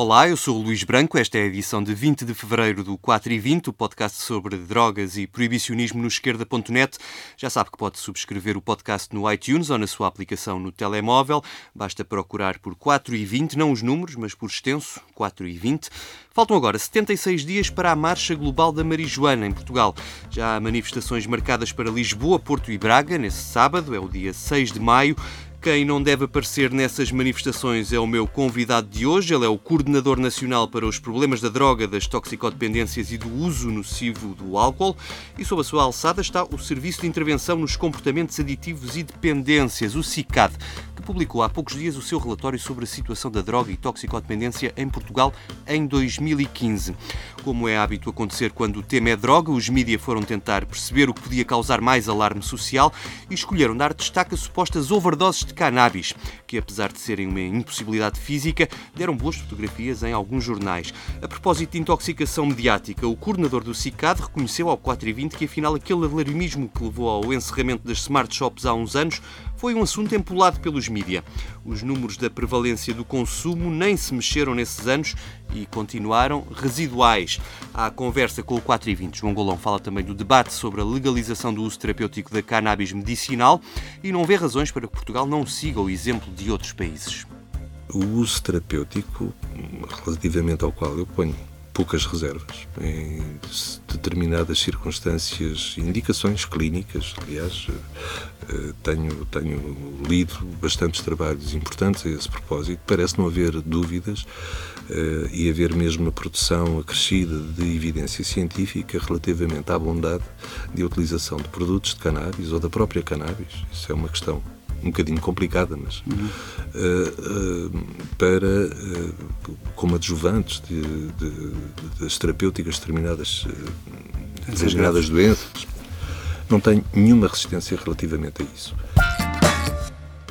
Olá, eu sou o Luís Branco. Esta é a edição de 20 de fevereiro do 4 e 20, o podcast sobre drogas e proibicionismo no esquerda.net. Já sabe que pode subscrever o podcast no iTunes ou na sua aplicação no telemóvel. Basta procurar por 4 e 20, não os números, mas por extenso, 4 e 20. Faltam agora 76 dias para a Marcha Global da Marijuana em Portugal. Já há manifestações marcadas para Lisboa, Porto e Braga nesse sábado, é o dia 6 de maio. Quem não deve aparecer nessas manifestações é o meu convidado de hoje. Ele é o Coordenador Nacional para os Problemas da Droga, das Toxicodependências e do Uso Nocivo do Álcool. E sob a sua alçada está o Serviço de Intervenção nos Comportamentos Aditivos e Dependências, o CICAD, que publicou há poucos dias o seu relatório sobre a situação da droga e toxicodependência em Portugal em 2015. Como é hábito acontecer quando o tema é droga, os mídias foram tentar perceber o que podia causar mais alarme social e escolheram dar destaque a supostas overdoses de cannabis, que apesar de serem uma impossibilidade física, deram boas fotografias em alguns jornais. A propósito de intoxicação mediática, o coordenador do CICAD reconheceu ao 4 e 20 que afinal aquele alarmismo que levou ao encerramento das smart shops há uns anos foi um assunto empolado pelos mídia. Os números da prevalência do consumo nem se mexeram nesses anos e continuaram residuais. Há conversa com o 4 e 20. João Golão fala também do debate sobre a legalização do uso terapêutico da cannabis medicinal e não vê razões para que Portugal não siga o exemplo de outros países. O uso terapêutico, relativamente ao qual eu ponho poucas reservas. Em determinadas circunstâncias, indicações clínicas, aliás, eh, tenho, tenho lido bastantes trabalhos importantes a esse propósito. Parece não haver dúvidas uh, e haver mesmo uma produção acrescida de evidência científica relativamente à bondade de utilização de produtos de cannabis ou da própria cannabis. Isso é uma questão um bocadinho complicada, mas uhum. uh, uh, para uh, como adjuvantes de, de, das terapêuticas determinadas, determinadas doenças, não tenho nenhuma resistência relativamente a isso.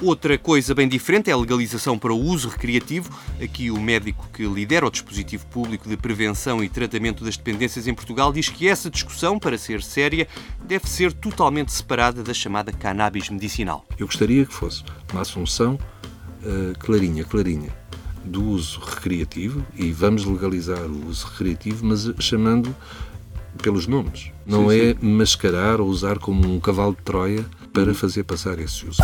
Outra coisa bem diferente é a legalização para o uso recreativo. Aqui, o médico que lidera o dispositivo público de prevenção e tratamento das dependências em Portugal diz que essa discussão, para ser séria, deve ser totalmente separada da chamada cannabis medicinal. Eu gostaria que fosse uma assunção uh, clarinha, clarinha, do uso recreativo e vamos legalizar o uso recreativo, mas chamando pelos nomes. Não sim, é sim. mascarar ou usar como um cavalo de Troia para fazer passar esse uso.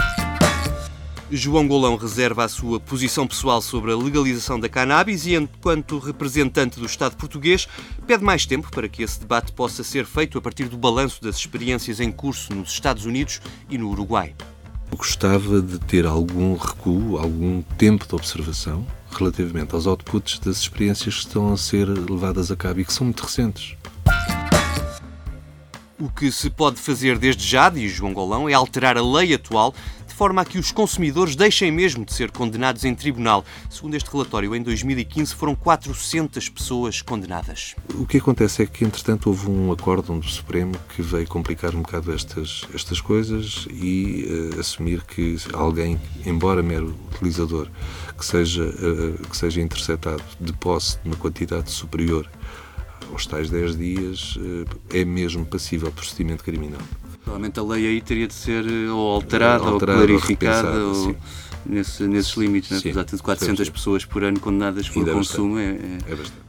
João Golão reserva a sua posição pessoal sobre a legalização da cannabis e, enquanto representante do Estado português, pede mais tempo para que esse debate possa ser feito a partir do balanço das experiências em curso nos Estados Unidos e no Uruguai. Eu gostava de ter algum recuo, algum tempo de observação relativamente aos outputs das experiências que estão a ser levadas a cabo e que são muito recentes. O que se pode fazer desde já, diz João Golão, é alterar a lei atual de forma a que os consumidores deixem mesmo de ser condenados em tribunal. Segundo este relatório, em 2015 foram 400 pessoas condenadas. O que acontece é que, entretanto, houve um acórdão do Supremo que veio complicar um bocado estas, estas coisas e uh, assumir que alguém, embora mero utilizador, que seja, uh, que seja interceptado de posse de uma quantidade superior aos tais 10 dias, uh, é mesmo passível de procedimento criminal. Provavelmente a lei aí teria de ser eh, ou alterada, alterada ou clarificada ou, nesse, nesses limites, né? apesar de 400 sim, pessoas por ano condenadas por consumo. É, é... é bastante.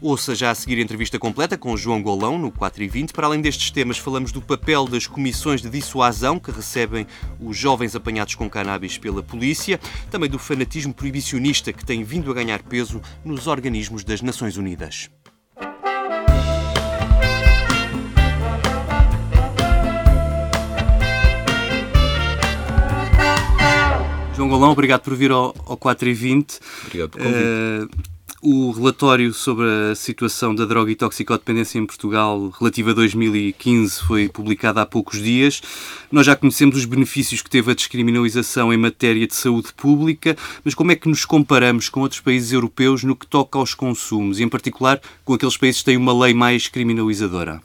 Ouça já a seguir a entrevista completa com João Golão no 4 e 20. Para além destes temas, falamos do papel das comissões de dissuasão que recebem os jovens apanhados com cannabis pela polícia, também do fanatismo proibicionista que tem vindo a ganhar peso nos organismos das Nações Unidas. João Golão, obrigado por vir ao, ao 4 e 20. Obrigado por convite. Uh, o relatório sobre a situação da droga e toxicodependência em Portugal relativo a 2015 foi publicado há poucos dias. Nós já conhecemos os benefícios que teve a descriminalização em matéria de saúde pública, mas como é que nos comparamos com outros países europeus no que toca aos consumos, e em particular com aqueles países que têm uma lei mais criminalizadora?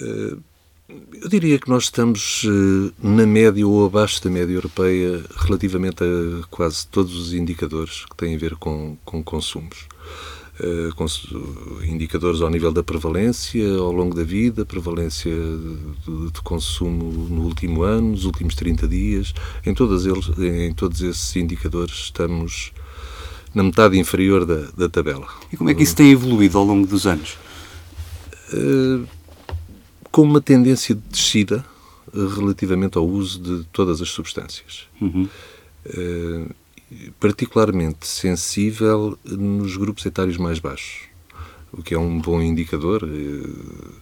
Uh eu diria que nós estamos eh, na média ou abaixo da média europeia relativamente a quase todos os indicadores que têm a ver com, com consumos. uh, indicadores ao nível da prevalência ao longo da vida, prevalência de, de, consumo no último ano, nos últimos 30 dias. Em, todas eles, em todos esses indicadores estamos na metade inferior da, da tabela. E como é que isso tem evoluído ao longo dos anos? Uh, com uma tendência de descida relativamente ao uso de todas as substâncias. Uhum. Uh, particularmente sensível nos grupos etários mais baixos, o que é um bom indicador uh,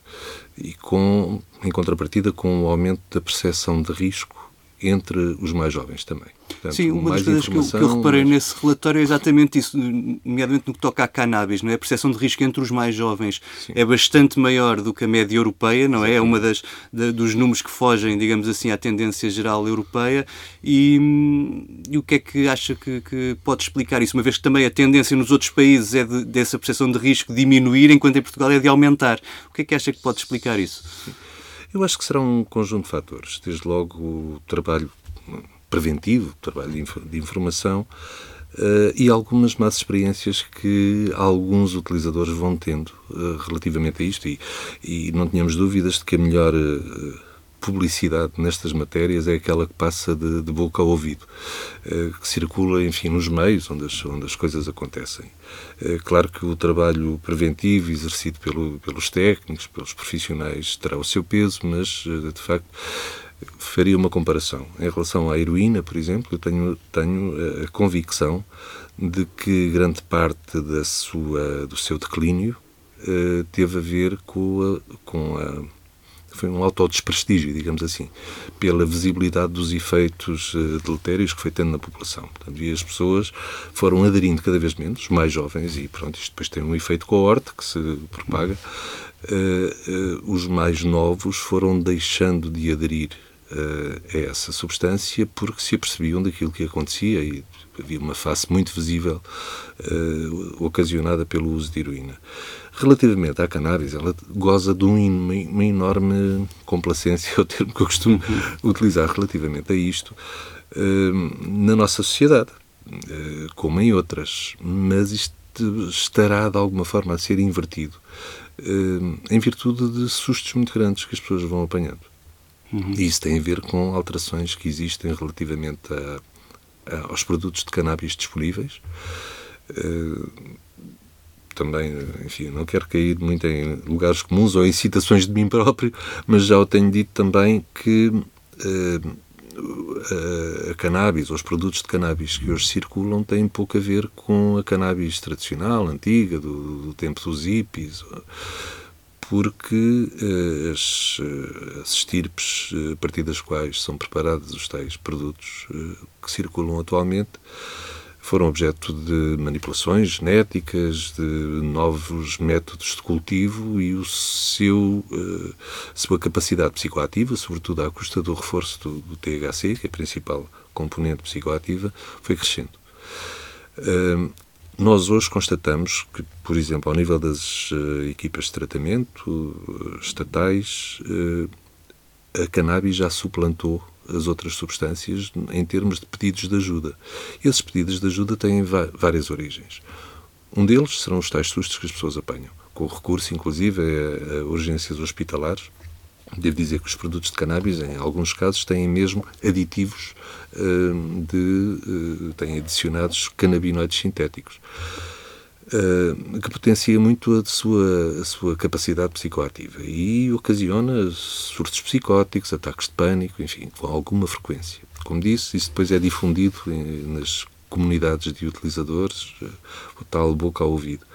e com, em contrapartida com o aumento da percepção de risco entre os mais jovens também. Portanto, Sim, uma das coisas que eu, que eu, reparei mas... nesse relatório é exatamente isso, nomeadamente no que toca à cannabis, não é? A percepção de risco entre os mais jovens Sim. é bastante maior do que a média europeia, não é? É uma das de, dos números que fogem, digamos assim, à tendência geral europeia. E, e o que é que acha que, que, pode explicar isso? Uma vez que também a tendência nos outros países é de, dessa percepção de risco diminuir, enquanto em Portugal é de aumentar. O que é que acha que pode explicar isso? Eu acho que será um conjunto de fatores. Desde logo o trabalho preventivo, trabalho de, informação uh, e algumas más experiências que alguns utilizadores vão tendo uh, relativamente a isto. E, e, não tínhamos dúvidas de que a melhor uh, publicidade nestas matérias é aquela que passa de, de boca ao ouvido, que circula, enfim, nos meios onde as, onde as coisas acontecem. Claro que o trabalho preventivo exercido pelo, pelos técnicos, pelos profissionais, terá o seu peso, mas, de facto, faria uma comparação. Em relação à heroína, por exemplo, eu tenho, tenho eh, a convicção de que grande parte da sua, do seu declínio teve a ver com a, com a foi um autodesprestígio, digamos assim, pela visibilidade dos efeitos uh, deletérios que foi tendo na população. Portanto, e as pessoas foram aderindo cada vez menos, mais jovens, e pronto, isto depois tem um efeito coorte que se propaga. Uh, uh, os mais novos foram deixando de aderir uh, a essa substância porque se apercebiam daquilo que acontecia e havia uma face muito visível ocasionada pelo uso de heroína. Relativamente à cannabis, ela goza de uma, uma enorme complacência, é o termo que eu costumo utilizar relativamente a isto, uh, na nossa sociedade, como em outras, mas isto estará de alguma forma a ser invertido em virtude de sustos muito grandes que as pessoas vão apanhando. Uhum. E isso tem a ver com alterações que existem relativamente a, a, aos produtos de cannabis disponíveis. Uh, também, enfim, não quero cair muito em lugares comuns ou em citações de mim próprio, mas já o tenho dito também que uh, a, a cannabis, ou os produtos de cannabis que hoje circulam, têm pouco a ver com a cannabis tradicional, antiga, do, do tempo dos hippies porque uh, as, as estirpes a partir das quais são preparados os tais produtos que circulam atualmente foram objeto de manipulações genéticas, de novos métodos de cultivo e o seu, sua capacidade psicoativa, sobretudo à custa do reforço do, do THC, que é a principal componente psicoativa, foi crescendo. Nós hoje constatamos que, por exemplo, ao nível das uh, equipas de tratamento uh, estatais, a cannabis já suplantou as outras substâncias em termos de pedidos de ajuda. Esses pedidos de ajuda têm várias origens. Um deles serão os tais sustos que as pessoas apanham, com recurso, inclusive, a, urgências hospitalares. Devo dizer que os produtos de cannabis, em alguns casos, têm mesmo aditivos uh, de. Uh, têm adicionados canabinoides sintéticos. Uh, que potencia muito a sua, a sua capacidade psicoativa e ocasiona surtos psicóticos, ataques de pânico, enfim, com alguma frequência. Como disse, isso depois é difundido em, nas comunidades de utilizadores, o tal boca ao ouvido.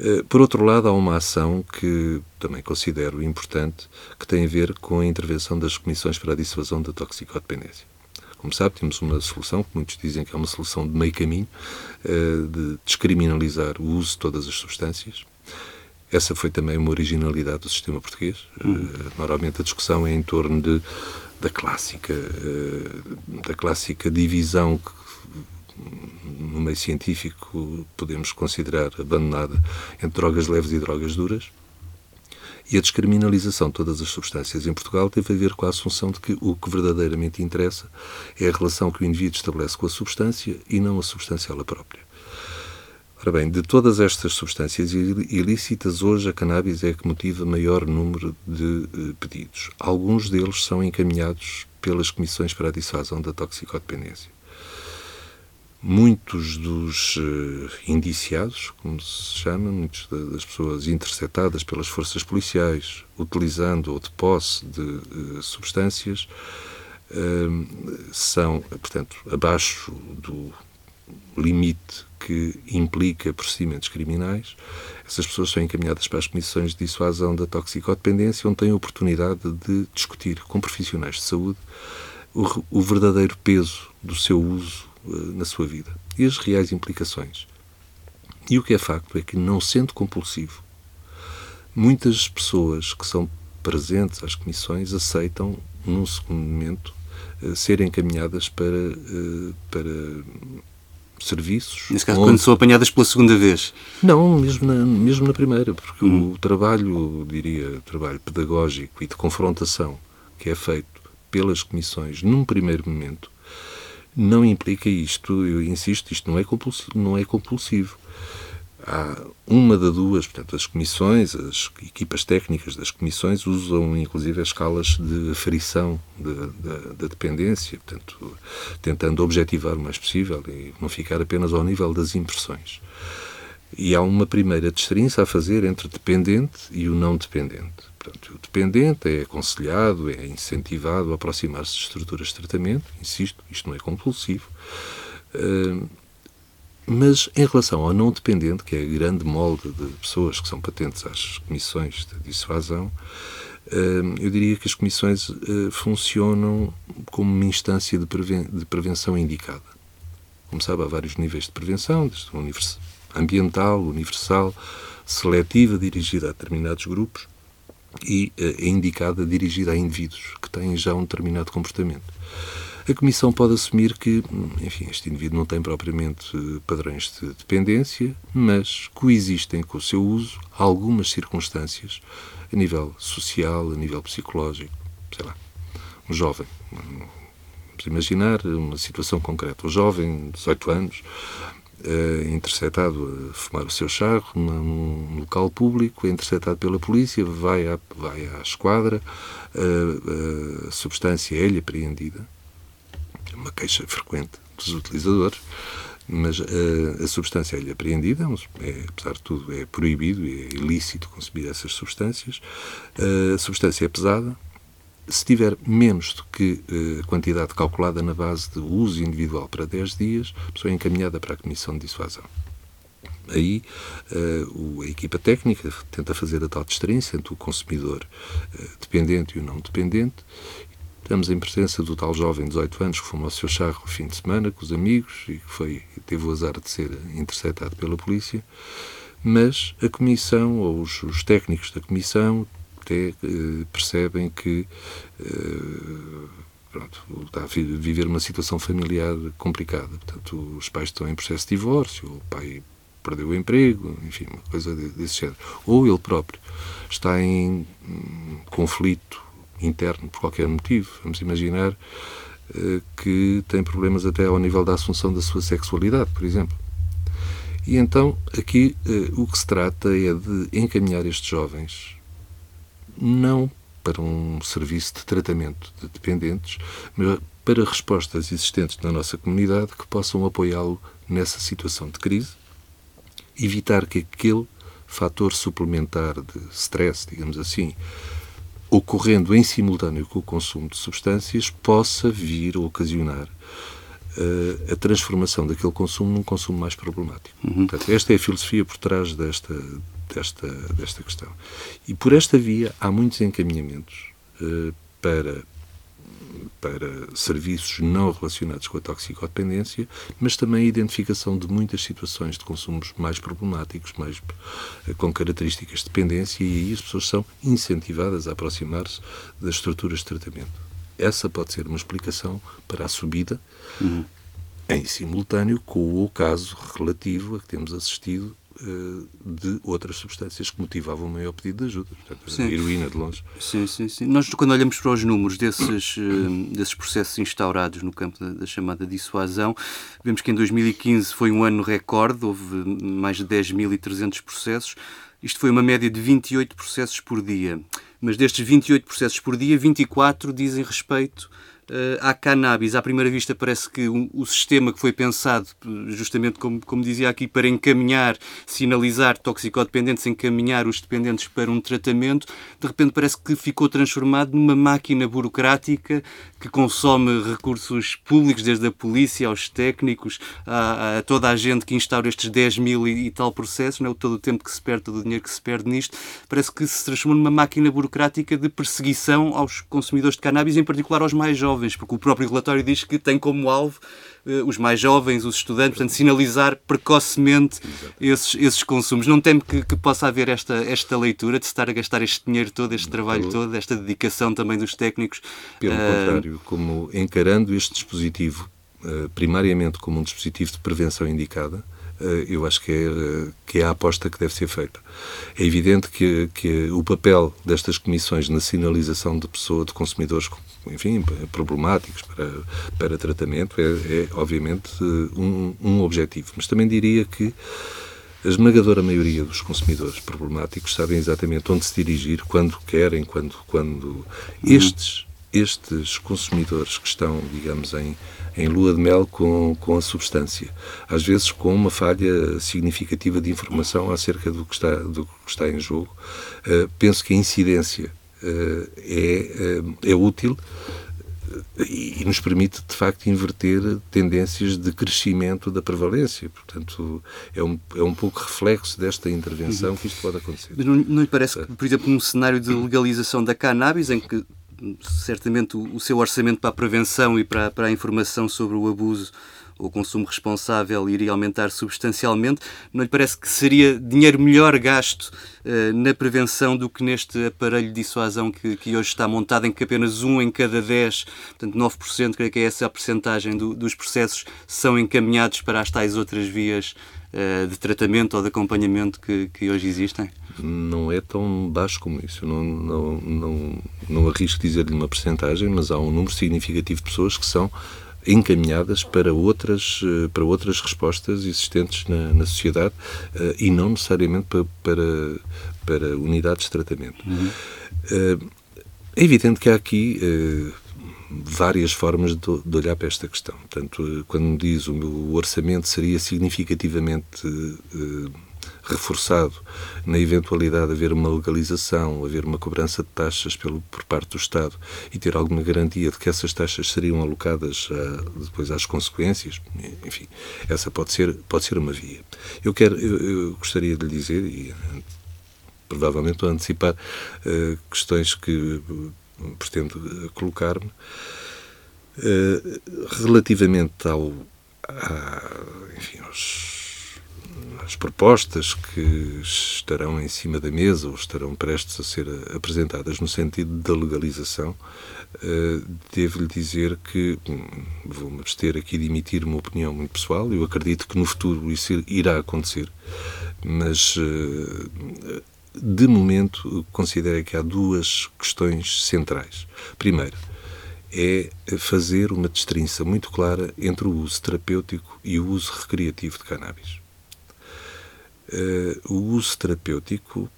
Uh, por outro lado, há uma ação que também considero importante, que tem a ver com a intervenção das comissões para a dissuasão da toxicodependência. Como sabe, temos uma solução, que muitos dizem que é uma solução de meio caminho, eh, de descriminalizar o uso de todas as substâncias. Essa foi também uma originalidade do sistema português. Uhum. Normalmente a discussão é em torno de, da clássica eh, da clássica divisão que no meio científico podemos considerar abandonada entre drogas leves e drogas duras. E a descriminalização de todas as substâncias em Portugal teve a ver com a assunção de que o que verdadeiramente interessa é a relação que o indivíduo estabelece com a substância e não a substância ela própria. Ora bem, de todas estas substâncias ilícitas, hoje a cannabis é a que motiva maior número de uh, pedidos. Alguns deles são encaminhados pelas comissões para a dissuasão da toxicodependência. Muitos dos uh, indiciados, como se chama, muitas das pessoas interceptadas pelas forças policiais, utilizando ou de posse de uh, substâncias, são, portanto, abaixo do limite que implica procedimentos criminais, essas pessoas são encaminhadas para as comissões de dissuasão da toxicodependência, onde têm a oportunidade de discutir com profissionais de saúde o, o verdadeiro peso do seu uso uh, na sua vida e as reais implicações. E o que é facto é que, não sendo compulsivo, muitas pessoas que são presentes às comissões aceitam, num segundo momento, uh, serem encaminhadas para, uh, para serviços. Nesse caso, onde... quando são apanhadas pela segunda vez? Não, mesmo na, mesmo na primeira, porque hum. o trabalho, diria, trabalho pedagógico e de confrontação que é feito pelas comissões num primeiro momento não implica isto, eu insisto, isto não é compulsivo. Não é compulsivo há uma da duas, portanto, as comissões, as equipas técnicas das comissões usam inclusive as escalas de aferição da dependência, portanto, tentando objetivar o mais possível e não ficar apenas ao nível das impressões. E há uma primeira distinção a fazer entre dependente e o não dependente. Portanto, o dependente é aconselhado, é incentivado a aproximar-se de estruturas de tratamento, insisto, isto não é compulsivo. Uh, mas em relação ao não dependente, que é a grande molde de pessoas que são patentes às comissões de dissuasão, hum, eu diria que as comissões eh, funcionam como uma instância de, de prevenção indicada. Como sabe, há vários níveis de prevenção, desde univers ambiental, universal, seletiva, dirigida a determinados grupos, e eh, é indicada, dirigida a indivíduos que têm já um determinado comportamento. A Comissão pode assumir que, enfim, este indivíduo não tem propriamente eh, padrões de dependência, mas coexistem com o seu uso algumas circunstâncias a nível social, a nível psicológico, sei lá, um jovem. Vamos imaginar uma situação concreta. Um jovem, 18 anos, é interceptado a fumar o seu charro num local público, é interceptado pela polícia, vai à, vai à esquadra, a, a substância é-lhe apreendida uma queixa frequente dos utilizadores, mas a, eh, a substância é-lhe apreendida, é, apesar de tudo é proibido é ilícito consumir essas substâncias. A substância é pesada, se tiver menos do que eh, a quantidade calculada na base de uso individual para 10 dias, a pessoa é encaminhada para a Comissão de Dissuasão. Aí uh, a equipa técnica tenta fazer a tal distinção entre o consumidor uh, dependente e o não dependente Estamos em presença do tal jovem de 18 anos que fumou o seu charro no fim de semana com os amigos e que foi, teve o azar de ser interceptado pela polícia, mas a comissão ou os, os técnicos da comissão até eh, percebem que eh, pronto, está a viver uma situação familiar complicada. Portanto, os pais estão em processo de divórcio, o pai perdeu o emprego, enfim, uma coisa desse género. Ou ele próprio está em hum, conflito interno por qualquer motivo. Vamos imaginar uh, que tem problemas até ao nível da assunção da sua sexualidade, por exemplo. E então aqui o que se trata é de encaminhar estes jovens não para um serviço de tratamento de dependentes, mas para respostas existentes na nossa comunidade que possam apoiá-lo nessa situação de crise, evitar que aquele fator suplementar de stress, digamos assim, ocorrendo em simultâneo com o consumo de substâncias, possa vir a ocasionar uh, a transformação daquele consumo num consumo mais problemático. Uhum. Portanto, esta é a filosofia por trás desta, desta, desta questão. E por esta via há muitos encaminhamentos uh, para para serviços não relacionados com a toxicodependência, mas também a identificação de muitas situações de consumos mais problemáticos, mais eh, com características de dependência, e aí as pessoas são incentivadas a aproximar-se das estruturas de tratamento. Essa pode ser uma explicação para a subida, uhum. em simultâneo com o caso relativo a que temos assistido uh, de outras substâncias que motivavam o maior pedido de ajuda. Portanto, sim. a heroína de longe. Sim, sim, sim. Nós, quando olhamos para os números desses, uh, desses processos instaurados no campo da, da, chamada dissuasão, vemos que em 2015 foi um ano recorde, houve mais de 10.300 processos. Isto foi uma média de 28 processos por dia. Mas destes 28 processos por dia, 24 dizem respeito uh, à cannabis. À primeira vista parece que um, o sistema que foi pensado, justamente como, como dizia aqui, para encaminhar, sinalizar toxicodependentes, encaminhar os dependentes para um tratamento, de repente parece que ficou transformado numa máquina burocrática que consome recursos públicos, desde a polícia aos técnicos, a, a toda a gente que instaura estes 10 mil e, e tal processos, não é? todo o tempo que se perde, todo o dinheiro que se perde nisto, parece que se transformou numa máquina burocrática de perseguição aos consumidores de cannabis, em particular aos mais jovens porque o próprio relatório diz que tem como alvo uh, os mais jovens, os estudantes, portanto, sinalizar precocemente esses, esses consumos. Não teme que, que, possa haver esta, esta leitura de se estar a gastar este dinheiro todo, este trabalho todo, esta dedicação também dos técnicos? Pelo uh... contrário, como encarando este dispositivo uh, primariamente como um dispositivo de prevenção indicada, eh, eu acho que é, eh, que é a aposta que deve ser feita. É evidente que, que o papel destas comissões na sinalização de pessoas, de consumidores, enfim, problemáticos para, para tratamento, é, é obviamente um, um objetivo. Mas também diria que a esmagadora maioria dos consumidores problemáticos sabem exatamente onde se dirigir, quando querem, quando, quando uhum. estes estes consumidores que estão, digamos, em, em lua de mel com, com a substância, às vezes com uma falha significativa de informação acerca do que está, do que está em jogo, uh, penso que a incidência uh, é, uh, é útil e nos permite, de facto, inverter tendências de crescimento da prevalência. Portanto, é um, é um pouco reflexo desta intervenção que isto pode acontecer. Mas não, não lhe parece que, por exemplo, num cenário de legalização da cannabis, em que certamente o, seu orçamento para a prevenção e para, para a informação sobre o abuso ou consumo responsável iria aumentar substancialmente, não lhe parece que seria dinheiro melhor gasto uh, na prevenção do que neste aparelho de dissuasão que, que, hoje está montado, em que apenas um em cada dez, portanto 9%, creio que é essa a percentagem do, dos processos, são encaminhados para as tais outras vias uh, de tratamento ou de acompanhamento que, que hoje existem? Não é tão baixo como isso. não, não, não, não arrisco dizer-lhe uma percentagem, mas há um número significativo de pessoas que são encaminhadas para outras, eh, para outras respostas existentes na, na sociedade uh, e não necessariamente para, para, para unidades de tratamento. Uhum. Uh, é evidente que há aqui uh, várias formas de, de, olhar para esta questão. Portanto, quando me diz o meu orçamento seria significativamente reforçado na eventualidade de haver uma legalização, haver uma cobrança de taxas pelo, por parte do Estado e ter alguma garantia de que essas taxas seriam alocadas a, ah, depois às consequências, enfim, essa pode ser, pode ser uma via. Eu, quero, eu, eu gostaria de lhe dizer, e provavelmente a antecipar uh, questões que pretendo colocar-me, uh, relativamente ao, a, enfim, aos as propostas que estarão em cima da mesa ou estarão prestes a ser apresentadas no sentido da legalização, uh, devo-lhe dizer que hum, vou-me abster aqui de emitir uma opinião muito pessoal. Eu acredito que no futuro isso irá acontecer, mas uh, de momento considero que há duas questões centrais. Primeiro, é fazer uma distinção muito clara entre o uso terapêutico e o uso recreativo de cannabis. Uh, o uso terapêutico,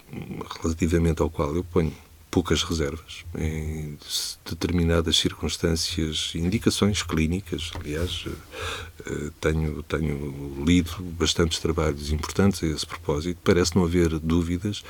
relativamente ao qual eu ponho poucas reservas, em determinadas circunstâncias, indicações clínicas, aliás, uh, tenho, tenho lido bastantes trabalhos importantes a esse propósito, parece não haver dúvidas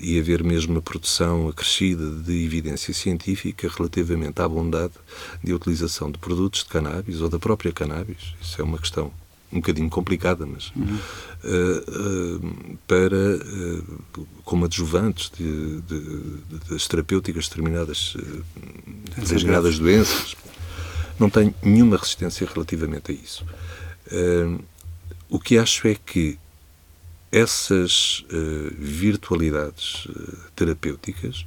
e haver mesmo uma produção acrescida de evidência científica relativamente à bondade de utilização de produtos de cannabis ou da própria cannabis. Isso é uma questão um bocadinho complicada, mas uhum. uh, uh, para uh, como adjuvantes de, de, de, das terapêuticas de determinadas, determinadas doenças, não tenho nenhuma resistência relativamente a isso. o que acho é que essas virtualidades terapêuticas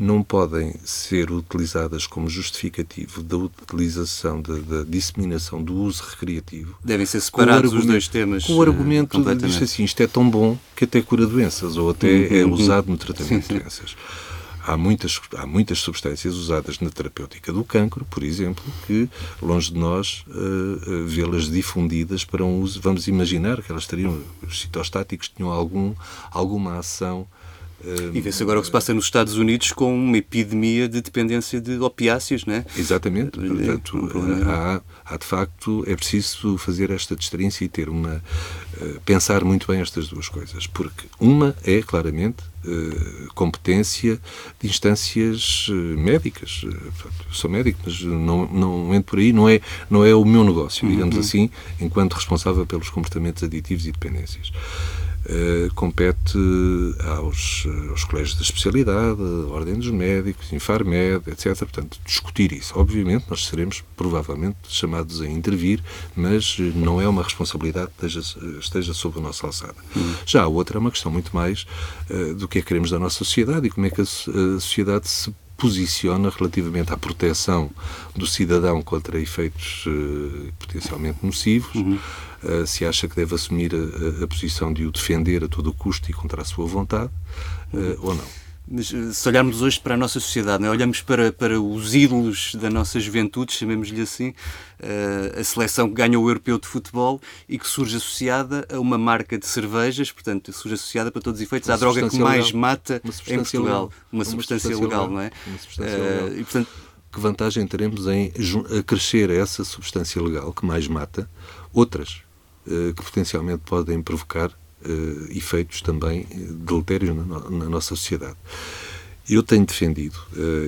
não podem ser utilizadas como justificativo da utilização, da, da disseminação do uso recreativo. Devem ser separados os dois temas. Com o argumento de dizer assim, isto é tão bom que até cura doenças, ou até uhum, é uhum. usado no tratamento de doenças. Há muitas, há muitas substâncias usadas na terapêutica do cancro, por exemplo, que, longe de nós, uh, vê-las difundidas para um uso. Vamos imaginar que elas teriam, os citostáticos tinham algum, alguma ação e vê-se agora o que se passa nos Estados Unidos com uma epidemia de dependência de opiáceos, não é? Exatamente. Portanto, um há, há, de facto, é preciso fazer esta distância e ter uma. Uh, pensar muito bem estas duas coisas. Porque uma é, claramente, uh, competência de instâncias uh, médicas. Sou médico, mas não, não entro por aí, não é, não é o meu negócio, digamos uhum. assim, enquanto responsável pelos comportamentos aditivos e dependências. Uh, compete aos, aos colégios de especialidade, Ordem dos Médicos, Infarmed, etc. Portanto, discutir isso. Obviamente, nós seremos provavelmente chamados a intervir, mas não é uma responsabilidade que esteja, esteja sob a nossa alçada. Uhum. Já a outra é uma questão muito mais uh, do que é que queremos da nossa sociedade e como é que a, a sociedade se posiciona relativamente à proteção do cidadão contra efeitos uh, potencialmente nocivos. Uhum uh, se acha que deve assumir a, a, posição de o defender a todo custo e contra a sua vontade, uh, ou não. Mas eh, se olharmos hoje para a nossa sociedade, é? olhamos para, para os ídolos da nossa juventude, chamemos-lhe assim, uh, a seleção que ganha o europeu de futebol e que surge associada a uma marca de cervejas, portanto, surge associada para todos os efeitos uma à droga que mais legal. mata em Portugal. Legal. Uma, uma substância, substância legal, legal, não é? Uma substância uh, legal. E, portanto, que vantagem teremos em acrescer a essa substância legal que mais mata outras eh, que potencialmente podem provocar uh, efeitos também eh, deletérios na, na, nossa sociedade. Eu tenho defendido,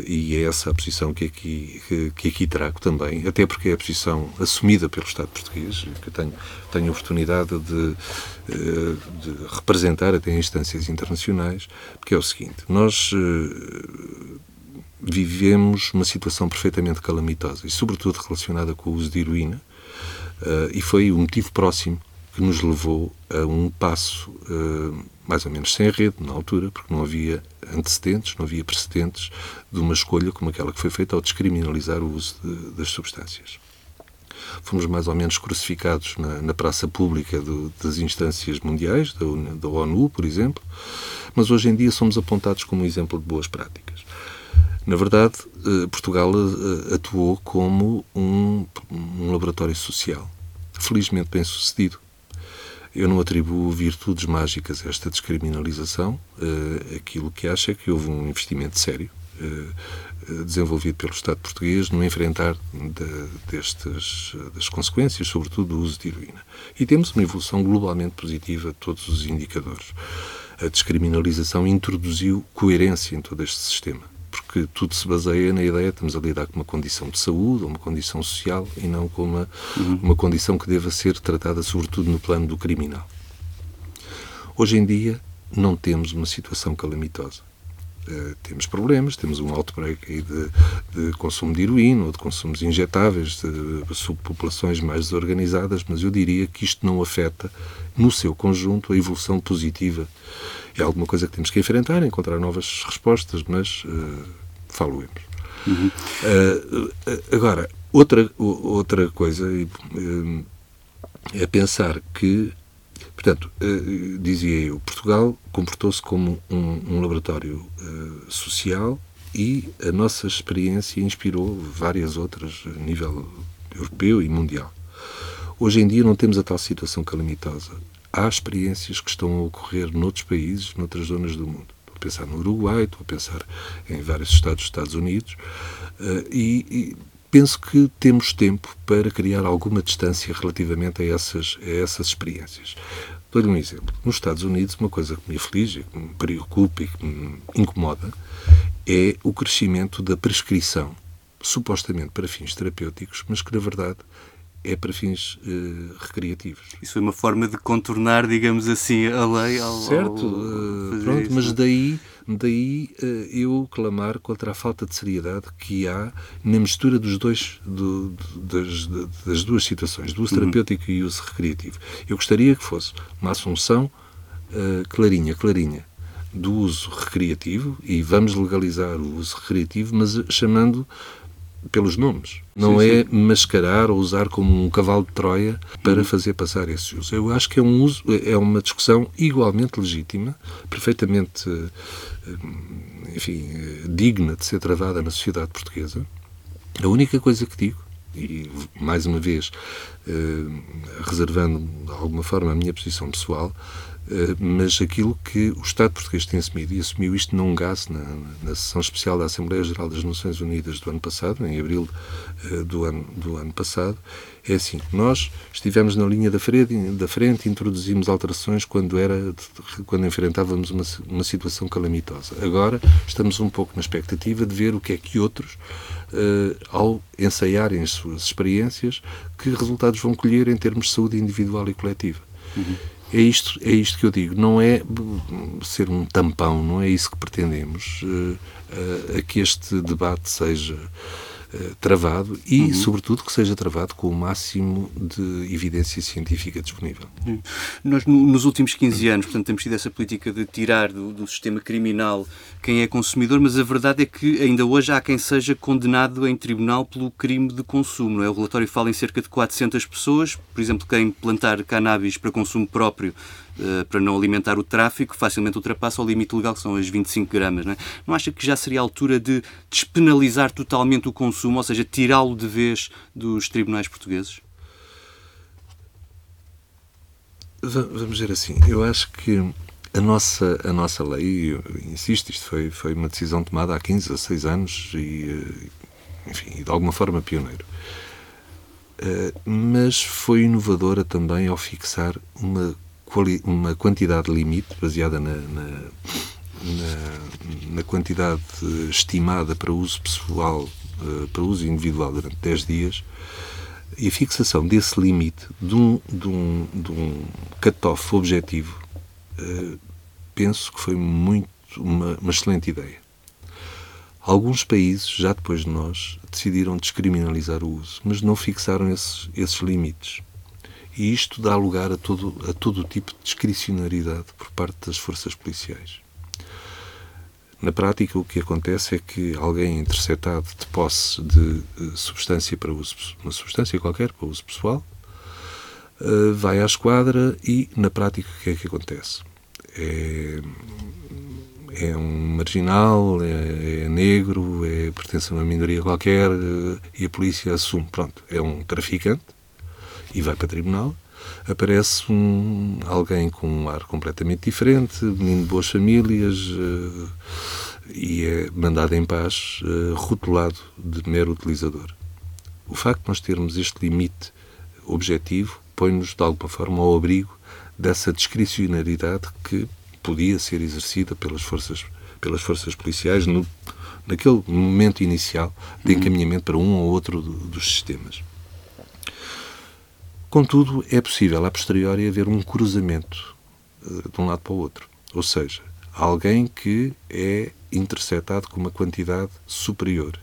e é essa a posição que aqui, que, que, aqui trago também, até porque é a posição assumida pelo Estado português, que eu tenho, tenho oportunidade de, de representar até em instâncias internacionais, porque é o seguinte: nós vivemos uma situação perfeitamente calamitosa e, sobretudo, relacionada com o uso de heroína, Uh, e foi o motivo próximo que nos levou a um passo uh, mais ou menos sem rede, na altura, porque não havia antecedentes, não havia precedentes de uma escolha como aquela que foi feita ao descriminalizar o uso de, das substâncias. Fomos mais ou menos crucificados na, na praça pública do, das instâncias mundiais, da, da ONU, por exemplo, mas hoje em dia somos apontados como um exemplo de boas práticas. Na verdade, eh, Portugal atuou como um, um laboratório social felizmente bem sucedido. Eu não atribuo virtudes mágicas a esta descriminalização. Uh, aquilo que acho é que houve um investimento sério uh, desenvolvido pelo Estado português no enfrentar de, destas das consequências, sobretudo do uso de heroína. E temos uma evolução globalmente positiva de todos os indicadores. A descriminalização introduziu coerência em todo este sistema porque tudo se baseia na ideia de estamos a lidar com uma condição de saúde ou uma condição social e não com uma, uhum. uma condição que deva ser tratada sobretudo no plano do criminal. Hoje em dia não temos uma situação calamitosa. Uh, temos problemas, temos um outbreak aí de, de, consumo de heroína ou de consumos injetáveis de subpopulações mais desorganizadas, mas eu diria que isto não afeta, no seu conjunto, a evolução positiva é alguma coisa que temos que enfrentar, encontrar novas respostas, mas uh, falo-emos. Uhum. Uh, agora, outra, outra coisa uh, é pensar que, portanto, uh, dizia eu, Portugal comportou-se como um, um laboratório social e a nossa experiência inspirou várias outras a nível europeu e mundial. Hoje em dia não temos a tal situação calamitosa há experiências que estão a ocorrer noutros países, noutras zonas do mundo. Pensar no Uruguai, estou a pensar em vários estados dos Estados Unidos uh, e, e, penso que temos tempo para criar alguma distância relativamente a essas, a essas experiências. Dou-lhe um exemplo. Nos Estados Unidos, uma coisa que me aflige, que me preocupa e que me incomoda é o crescimento da prescrição, supostamente para fins terapêuticos, mas que, na verdade, é para fins uh, recreativos. Isso foi uma forma de contornar, digamos assim, a lei ao, Certo, ao uh, pronto, isso, mas não? daí, daí uh, eu clamar contra a falta de seriedade que há na mistura dos dois, do, das, das, duas situações, do uso uhum. terapêutico uhum. e uso recreativo. Eu gostaria que fosse uma assunção clarinha, clarinha. do uso recreativo e vamos legalizar o uso recreativo, mas chamando pelos nomes. Não sim, é sim. mascarar ou usar como um cavalo de Troia para uhum. fazer passar esse uso. Eu acho que é um uso, é uma discussão igualmente legítima, perfeitamente, eh, enfim, eh, digna de ser travada na sociedade portuguesa. A única coisa que digo, e mais uma vez eh, reservando de alguma forma a minha posição pessoal, mas aquilo que o Estado português tem assumido, e assumiu isto num gás na, na sessão especial da Assembleia Geral das Nações Unidas do ano passado, em abril uh, do, ano, do ano passado, é assim, nós estivemos na linha da frente, da frente introduzimos alterações quando, era, quando enfrentávamos uma, uma situação calamitosa. Agora estamos um pouco na expectativa de ver o que é que outros, uh, ao ensaiarem as suas experiências, que resultados vão colher em termos de saúde individual e coletiva. Uhum. É isto, é isto que eu digo. Não é ser um tampão, não é isso que pretendemos. Uh, uh, a que este debate seja uh, travado e, uhum. sobretudo, que seja travado com o máximo de evidência científica disponível. Uhum. Nós, nos últimos 15 anos, portanto, temos tido essa política de tirar do, do, sistema criminal quem é consumidor, mas a verdade é que ainda hoje há quem seja condenado em tribunal pelo crime de consumo. É? O relatório fala em cerca de 400 pessoas, por exemplo, quem plantar cannabis para consumo próprio para não alimentar o tráfico, facilmente ultrapassa o limite legal, que são as 25 gramas. Não, é? não acha que já seria a altura de despenalizar totalmente o consumo, ou seja, tirá-lo de vez dos tribunais portugueses? Vamos ver assim, eu acho que a nossa, a nossa lei, insisto, isto foi, foi uma decisão tomada há 15 a 6 anos e, eh, enfim, de alguma forma pioneiro. Uh, mas foi inovadora também ao fixar uma uma quantidade limite baseada na, na, na, na quantidade estimada para uso pessoal, uh, para uso individual durante 10 dias, e a fixação desse limite de um, de um, de um cut-off objetivo, uh, penso que foi muito uma, uma excelente ideia. Alguns países, já depois de nós, decidiram descriminalizar o uso, mas não fixaram esses, esses limites. E isto dá lugar a todo, a todo tipo de discricionariedade por parte das forças policiais. Na prática, o que acontece é que alguém interceptado de posse de uh, substância para uso, uma substância qualquer para uso pessoal, uh, vai à esquadra e, na prática, o que é que acontece? É, é um marginal, é, é, negro, é, pertence a uma minoria qualquer uh, e a polícia assume, pronto, é um traficante e vai para tribunal, aparece um, alguém com um ar completamente diferente, menino de boas famílias, uh, e é mandado em paz, uh, rotulado de mero utilizador. O facto de nós termos este limite objetivo põe-nos, de alguma forma, ao abrigo dessa discricionariedade que podia ser exercida pelas forças, pelas forças policiais no, naquele momento inicial de uhum. encaminhamento para um ou outro dos sistemas. Contudo, é possível, a posteriori, haver um cruzamento uh, de um lado para o outro. Ou seja, alguém que é interceptado com uma quantidade superior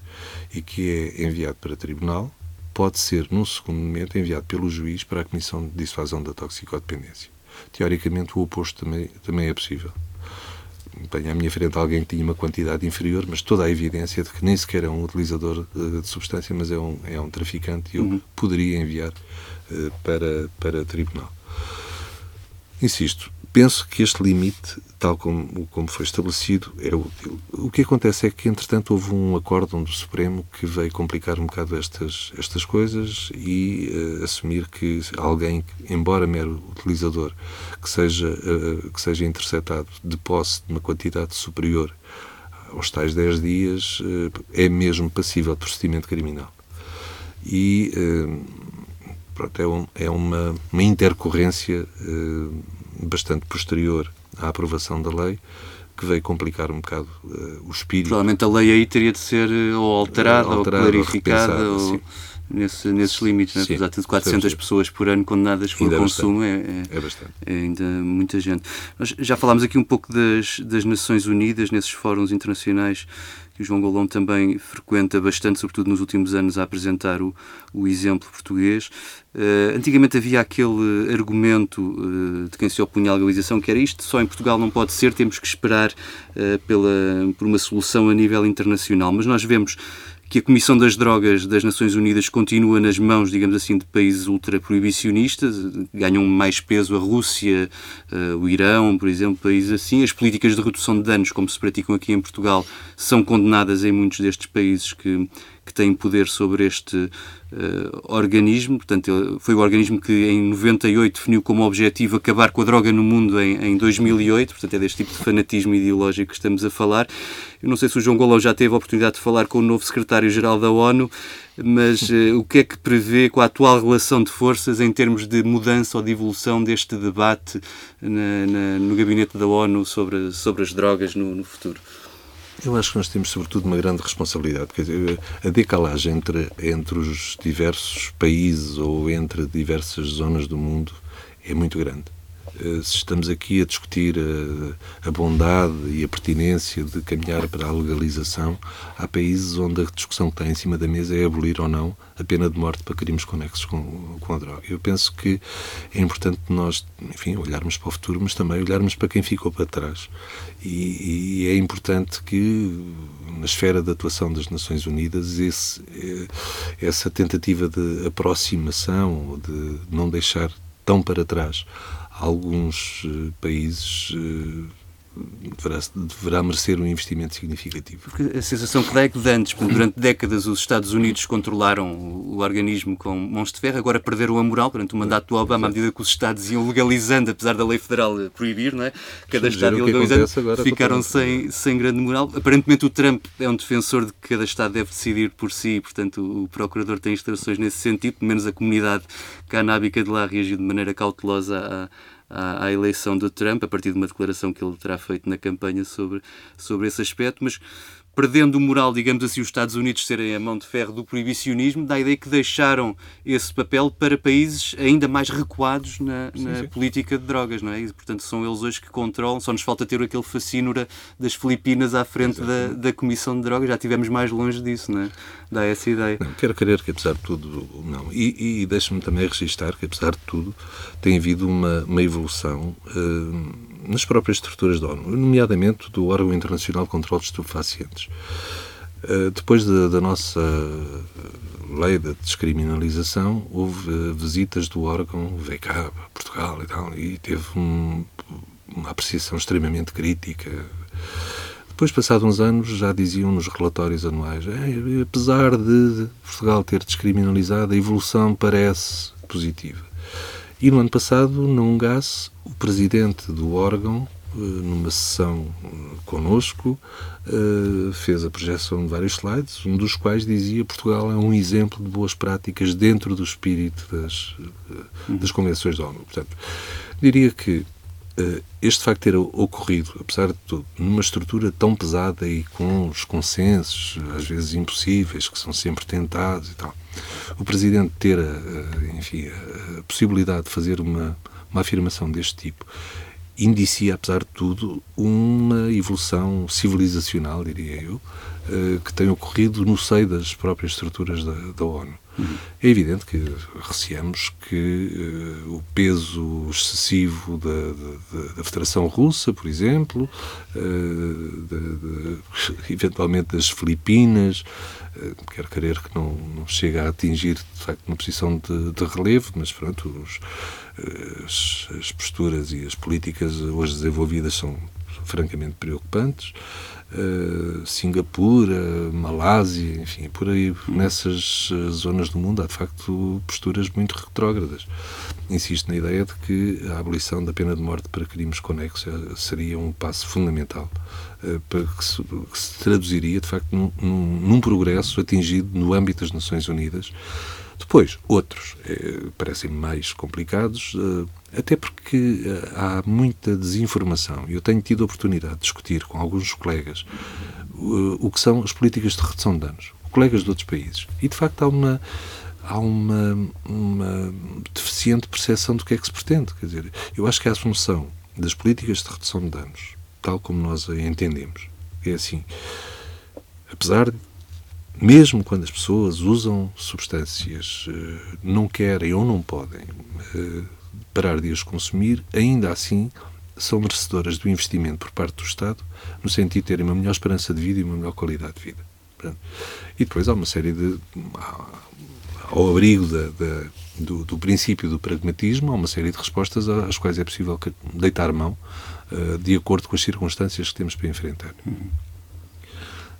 e que é enviado para tribunal, pode ser, num segundo momento, enviado pelo juiz para a Comissão de Dissuasão da Toxicodependência. Teoricamente, o oposto também, também é possível. Tenho à minha frente alguém que tinha uma quantidade inferior, mas toda a evidência de que nem sequer é um utilizador uh, de substância, mas é um, é um traficante, e eu uhum. poderia enviar eh, para, para tribunal. Insisto, penso que este limite, tal como, como foi estabelecido, é útil. O que acontece é que, entretanto, houve um acórdão do Supremo que veio complicar um bocado estas, estas coisas e uh, assumir que alguém, embora mero utilizador, que seja, uh, que seja interceptado de posse de uma quantidade superior aos tais 10 dias, uh, é mesmo passível de procedimento criminal. E pronto, é, um, é uma, uma intercorrência uh, bastante posterior à aprovação da lei que veio complicar um bocado uh, o espírito. Provavelmente a lei aí teria de ser eh, ou alterada, alterada ou clarificada ou, ou nesse, nesses limites, né? apesar de 400 pessoas por ano condenadas por ainda consumo, é, é, é, bastante. é ainda muita gente. Nós já falámos aqui um pouco das, das Nações Unidas, nesses fóruns internacionais que o João Golão também frequenta bastante, sobretudo nos últimos anos, a apresentar o, o exemplo português. Uh, antigamente havia aquele argumento uh, de quem se opunha à legalização que era isto só em Portugal não pode ser, temos que esperar uh, pela, por uma solução a nível internacional. Mas nós vemos que a Comissão das Drogas das Nações Unidas continua nas mãos, digamos assim, de países ultra-proibicionistas, ganham mais peso a Rússia, uh, o Irão, por exemplo, países assim. As políticas de redução de danos, como se praticam aqui em Portugal, são condenadas em muitos destes países que, que têm poder sobre este uh, organismo. Portanto, foi o organismo que em 98 definiu como objetivo acabar com a droga no mundo em, em 2008. Portanto, é deste tipo de fanatismo ideológico que estamos a falar. Eu não sei se o João Golão já teve a oportunidade de falar com o novo secretário-geral da ONU, mas uh, o que é que prevê com a atual relação de forças em termos de mudança ou de evolução deste debate na, na, no gabinete da ONU sobre, sobre as drogas no, no futuro? Eu acho que nós temos, sobretudo, uma grande responsabilidade. Dizer, a decalagem entre, entre os diversos países ou entre diversas zonas do mundo é muito grande. Eh, se estamos aqui a discutir a, a, bondade e a pertinência de caminhar para a legalização, há países onde a discussão que está em cima da mesa é abolir ou não a pena de morte para crimes conexos com, com a droga. Eu penso que é importante nós, enfim, olharmos para o futuro, mas também olharmos para quem ficou para trás. E, e é importante que, na esfera de atuação das Nações Unidas, esse, eh, essa tentativa de aproximação, de não deixar tão para trás alguns uh, países uh, deverá, deverá merecer um investimento significativo. Porque a sensação que dá é que antes, durante décadas, os Estados Unidos controlaram o, organismo com mãos de ferro, agora perderam a moral durante o mandato do Obama, à medida que os Estados iam legalizando, apesar da lei federal proibir, não é? cada Estado ia legalizando, ficaram sem, sem grande moral. Aparentemente o Trump é um defensor de que cada Estado deve decidir por si, portanto o Procurador tem instruções nesse sentido, menos a comunidade canábica de lá reagiu de maneira cautelosa a à, à, eleição de Trump, a partir de uma declaração que ele terá feito na campanha sobre, sobre esse aspecto, mas perdendo o moral, digamos assim, os Estados Unidos serem a mão de ferro do proibicionismo, dá a ideia que deixaram esse papel para países ainda mais recuados na, sim, na sim. política de drogas, não é? E, portanto, são eles hoje que controlam, só nos falta ter aquele fascínora das Filipinas à frente da, da Comissão de Drogas, já estivemos mais longe disso, não é? Dá essa ideia. Não, quero crer que, apesar de tudo, não. E, e deixe-me também registar que, apesar de tudo, tem havido uma, uma evolução. Uh, nas próprias estruturas da ONU, nomeadamente do órgão internacional de controle de estupefacientes. Uh, depois da, da, nossa lei de descriminalização, houve uh, visitas do órgão, a Portugal e tal, e teve um, uma apreciação extremamente crítica. Depois, passados uns anos, já diziam nos relatórios anuais, apesar de Portugal ter descriminalizado, a evolução parece positiva. E no ano passado, na UNGAS, o presidente do órgão, eh, numa sessão eh, connosco, eh, fez a projeção de vários slides, um dos quais dizia Portugal é um exemplo de boas práticas dentro do espírito das, das convenções da ONU. Portanto, diria que este facto ter ocorrido, apesar de tudo, numa estrutura tão pesada e com os consensos, às vezes impossíveis, que são sempre tentados e tal, o Presidente ter, enfim, a possibilidade de fazer uma uma afirmação deste tipo indicia, apesar de tudo, uma evolução civilizacional, diria eu, eh, que tem ocorrido no seio das próprias estruturas da, da ONU. Uhum. É evidente que receamos que uh, o peso excessivo da, da, da, Federação Russa, por exemplo, uh, de, de, eventualmente das Filipinas, uh, quero crer que não, não chega a atingir, de facto, uma posição de, de relevo, mas pronto, os, as, as posturas e as políticas hoje desenvolvidas são francamente preocupantes. Uh, Singapura, Malásia, enfim, por aí, nessas uh, zonas do mundo, há de facto posturas muito retrógradas. Insisto na ideia de que a abolição da pena de morte para crimes conexos eh, seria um passo fundamental para que se, que se, traduziria, de facto, num, num progresso atingido no âmbito das Nações Unidas depois, outros eh, parecem mais complicados, eh, até porque eh, há muita desinformação. Eu tenho tido a oportunidade de discutir com alguns colegas o que são as políticas de redução de danos, colegas de outros países. E, de facto, há uma há uma, uma deficiente percepção do que é que se pretende. Quer dizer, eu acho que a assunção das políticas de redução de danos, tal como nós a entendemos, é assim: apesar de, mesmo quando as pessoas usam substâncias, não querem ou não podem parar de as consumir, ainda assim são merecedoras do investimento por parte do Estado, no sentido de terem uma melhor esperança de vida e uma melhor qualidade de vida. E depois há uma série de. Ao abrigo da, da, do, do, princípio do pragmatismo, há uma série de respostas às quais é possível deitar mão uh, de acordo com as circunstâncias que temos para enfrentar. Uhum.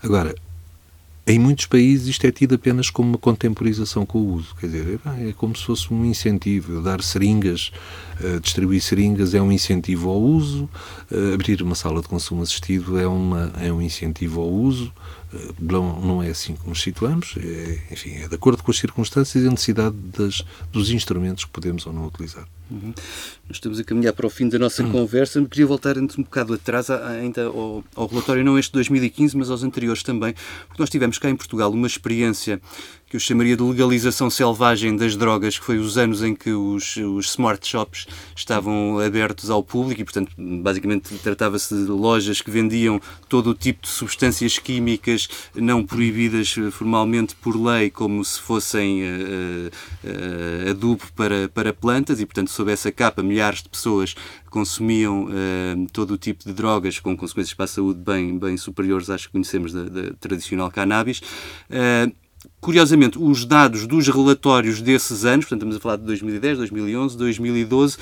Agora, em muitos países isto é tido apenas como uma contemporização com o uso. Quer dizer, é, como se fosse um incentivo. Dar seringas, uh, distribuir seringas é um incentivo ao uso, uh, abrir uma sala de consumo assistido é, uma, é um incentivo ao uso. Não, não é assim que nos situamos. É, enfim, é de acordo com as circunstâncias e a necessidade das, dos instrumentos que podemos ou não utilizar. Uhum. Nós estamos a caminhar para o fim da nossa uhum. conversa. Me queria voltar um bocado atrás, ainda ao, ao, relatório, não este de 2015, mas aos anteriores também, porque nós tivemos cá em Portugal uma experiência que eu chamaria de legalização selvagem das drogas, que foi os anos em que os, os smart shops estavam abertos ao público e, portanto, basicamente tratava-se de lojas que vendiam todo o tipo de substâncias químicas não proibidas formalmente por lei, como se fossem uh, uh, adubo para, para plantas e, portanto, sob essa capa, milhares de pessoas consumiam uh, todo o tipo de drogas com consequências para a saúde bem, bem superiores às que conhecemos da, da tradicional cannabis. Curiosamente, os dados dos relatórios desses anos, portanto estamos a falar de 2010, 2011, 2012,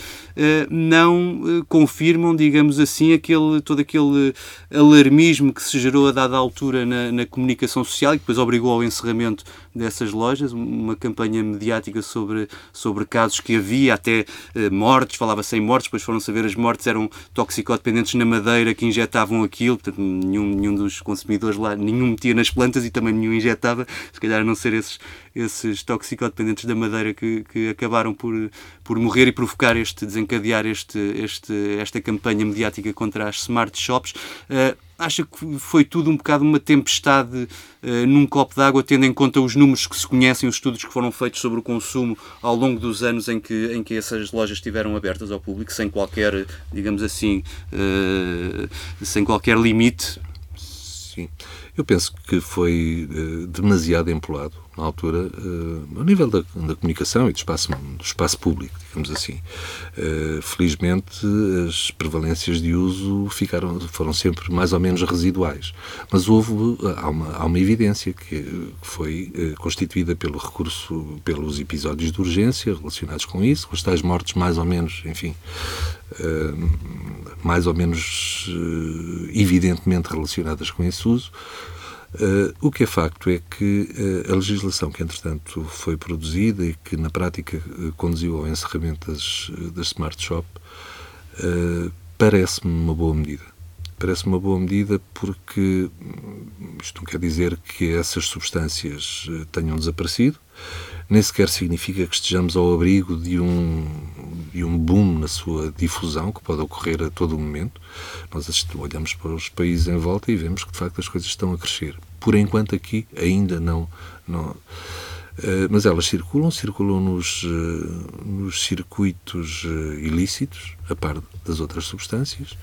não eh, confirmam, digamos assim, aquele, todo aquele alarmismo que se gerou a dada altura na, na comunicação social e que depois obrigou ao encerramento dessas lojas, uma campanha mediática sobre, sobre casos que havia, até eh, mortes, falava-se em mortes, depois foram saber as mortes eram toxicodependentes na madeira que injetavam aquilo, portanto nenhum, nenhum dos consumidores lá, nenhum metia nas plantas e também nenhum injetava, se calhar não ser esses, esses toxicodependentes da madeira que, que acabaram por, por morrer e provocar este, desencadear este, este, esta campanha mediática contra as smart shops. Uh, acha que foi tudo um bocado uma tempestade uh, num copo d'água, tendo em conta os números que se conhecem, os estudos que foram feitos sobre o consumo ao longo dos anos em que, em que essas lojas estiveram abertas ao público, sem qualquer, digamos assim, uh, sem qualquer limite? Sim. Eu penso que foi uh, demasiado empolado na altura, uh, ao nível da, da, comunicação e do espaço, do espaço público, digamos assim. Uh, felizmente, as prevalências de uso ficaram, foram sempre mais ou menos residuais. Mas houve, há uma, há uma evidência que foi constituída pelo recurso, pelos episódios de urgência relacionados com isso, com os tais mortes mais ou menos, enfim, mais ou menos evidentemente relacionadas com esse uso. Uh, o que é facto é que uh, a legislação que, entretanto, foi produzida e que, na prática, uh, conduziu ao encerramento das, das Smart Shop, parece-me uma boa medida. Parece-me uma boa medida porque hum, isto não quer dizer que essas substâncias tenham desaparecido, nem sequer significa que estejamos ao abrigo de um, de um boom na sua difusão, que pode ocorrer a todo momento. Nós olhamos para os países em volta e vemos que, de facto, as coisas estão a crescer. Por enquanto, aqui ainda não. não Uh, mas elas circulam, circulam nos, uh, nos circuitos ilícitos, a par das outras substâncias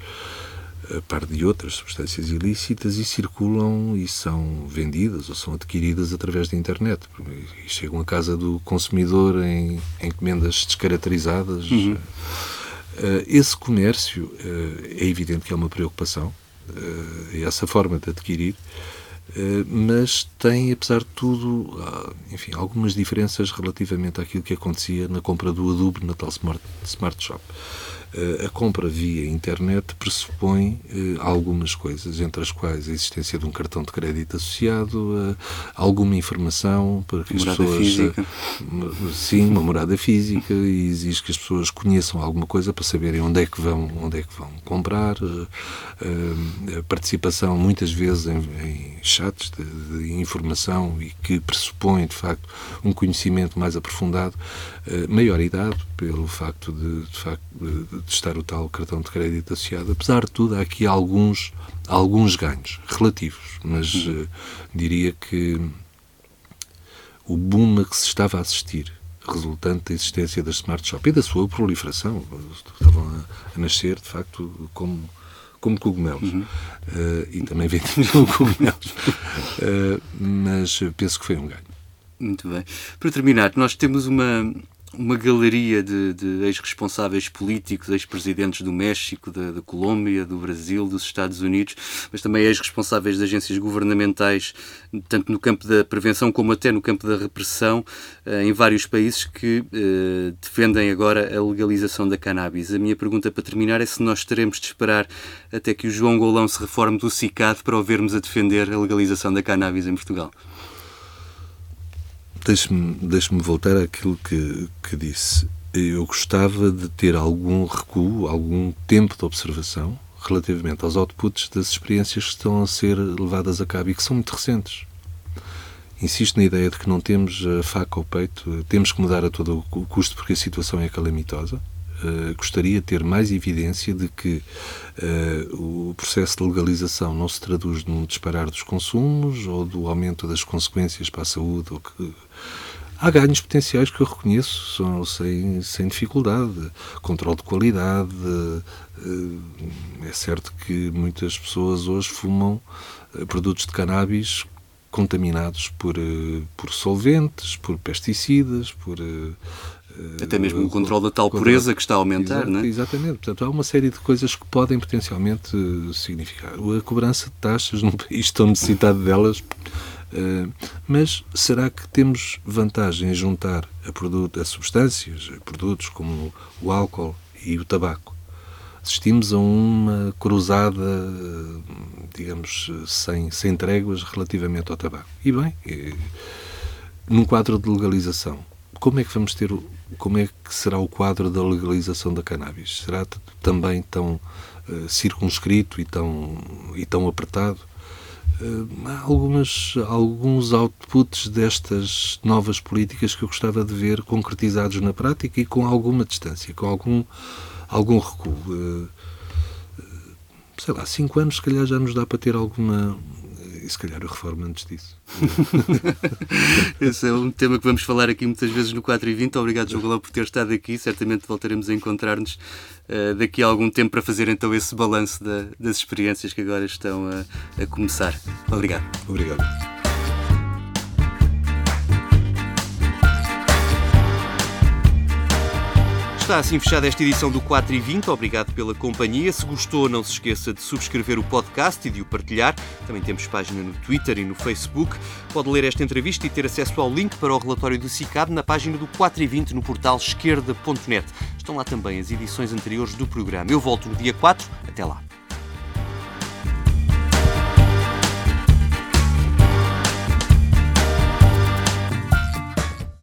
a par de outras substâncias ilícitas e circulam e são vendidas ou são adquiridas através da internet. E chegam à casa do consumidor em, em encomendas descaracterizadas. Uhum. Uh, esse comércio uh, é evidente que é uma preocupação, uh, essa forma de adquirir, mas tem, apesar de tudo, enfim, algumas diferenças relativamente àquilo que acontecia na compra do adubo na tal Smart, smart Shop. Eh, a compra via internet pressupõe eh, algumas coisas, entre as quais a existência de um cartão de crédito associado, alguma informação para que morada as pessoas. Física. Sim, uma morada física e exige que as pessoas conheçam alguma coisa para saberem onde é que vão, onde é que vão comprar. Eh, a participação, muitas vezes, em, em chats de, de, informação e que pressupõe, de facto, um conhecimento mais aprofundado, maior idade, pelo facto de, de, facto, de de estar o tal cartão de crédito associado. Apesar de tudo, há aqui alguns, alguns ganhos relativos, mas uh, diria que o boom a que se estava a assistir, resultante da existência da Smart Shop e da sua proliferação, estavam a, a nascer, de facto, como como cogumelos. Uhum. Uh, e também vendemos como cogumelos. Uh, mas penso que foi um ganho. Muito bem. Para terminar, nós temos uma, uma galeria de, de ex-responsáveis políticos, ex-presidentes do México, da, da, Colômbia, do Brasil, dos Estados Unidos, mas também ex-responsáveis de agências governamentais, tanto no campo da prevenção como até no campo da repressão, eh, em vários países que eh, defendem agora a legalização da cannabis. A minha pergunta para terminar é se nós teremos de esperar até que o João Golão se reforme do CICAD para o vermos a defender a legalização da cannabis em Portugal. Deixe-me deixe voltar àquilo que, que disse. Eu gostava de ter algum recuo, algum tempo de observação relativamente aos outputs das experiências que estão a ser levadas a cabo e que são muito recentes. Insisto na ideia de que não temos a faca ao peito, temos que mudar a todo o custo porque a situação é calamitosa eh, gostaria de ter mais evidência de que uh, o processo de legalização não se traduz num disparar dos consumos ou do aumento das consequências para a saúde. Ou que... Há ganhos potenciais que eu reconheço são, sem, sem dificuldade. Controle de qualidade. Uh, é certo que muitas pessoas hoje fumam produtos de cannabis contaminados por, por solventes, por pesticidas, por até mesmo o controle da tal pureza que está a aumentar, Exato, não é? Exatamente. Portanto, há uma série de coisas que podem potencialmente significar. A cobrança de taxas num país tão necessitado delas. Uh, mas será que temos vantagem em juntar a, produto, a substâncias, a produtos como o álcool e o tabaco? Assistimos a uma cruzada, digamos, sem, sem tréguas relativamente ao tabaco. E bem, e, num quadro de legalização, como é que vamos ter como é que será o quadro da legalização da cannabis? Será também tão uh, circunscrito e tão, e tão apertado? Uh, há algumas, alguns outputs destas novas políticas que eu gostava de ver concretizados na prática e com alguma distância, com algum, algum recuo. Uh, sei lá, cinco anos se calhar já nos dá para ter alguma, e se calhar eu reformo antes disso. Esse é um tema que vamos falar aqui muitas vezes no 4 e 20. Obrigado, João Galão, por ter estado aqui. Certamente voltaremos a encontrar-nos uh, daqui a algum tempo para fazer então esse balanço da, das experiências que agora estão a, a começar. Obrigado. Obrigado. Está assim fechada esta edição do 4 e 20. Obrigado pela companhia. Se gostou, não se esqueça de subscrever o podcast e de o partilhar. Também temos página no Twitter e no Facebook. Pode ler esta entrevista e ter acesso ao link para o relatório do CICAD na página do 4 e 20 no portal esquerda.net. Estão lá também as edições anteriores do programa. Eu volto no dia 4. Até lá.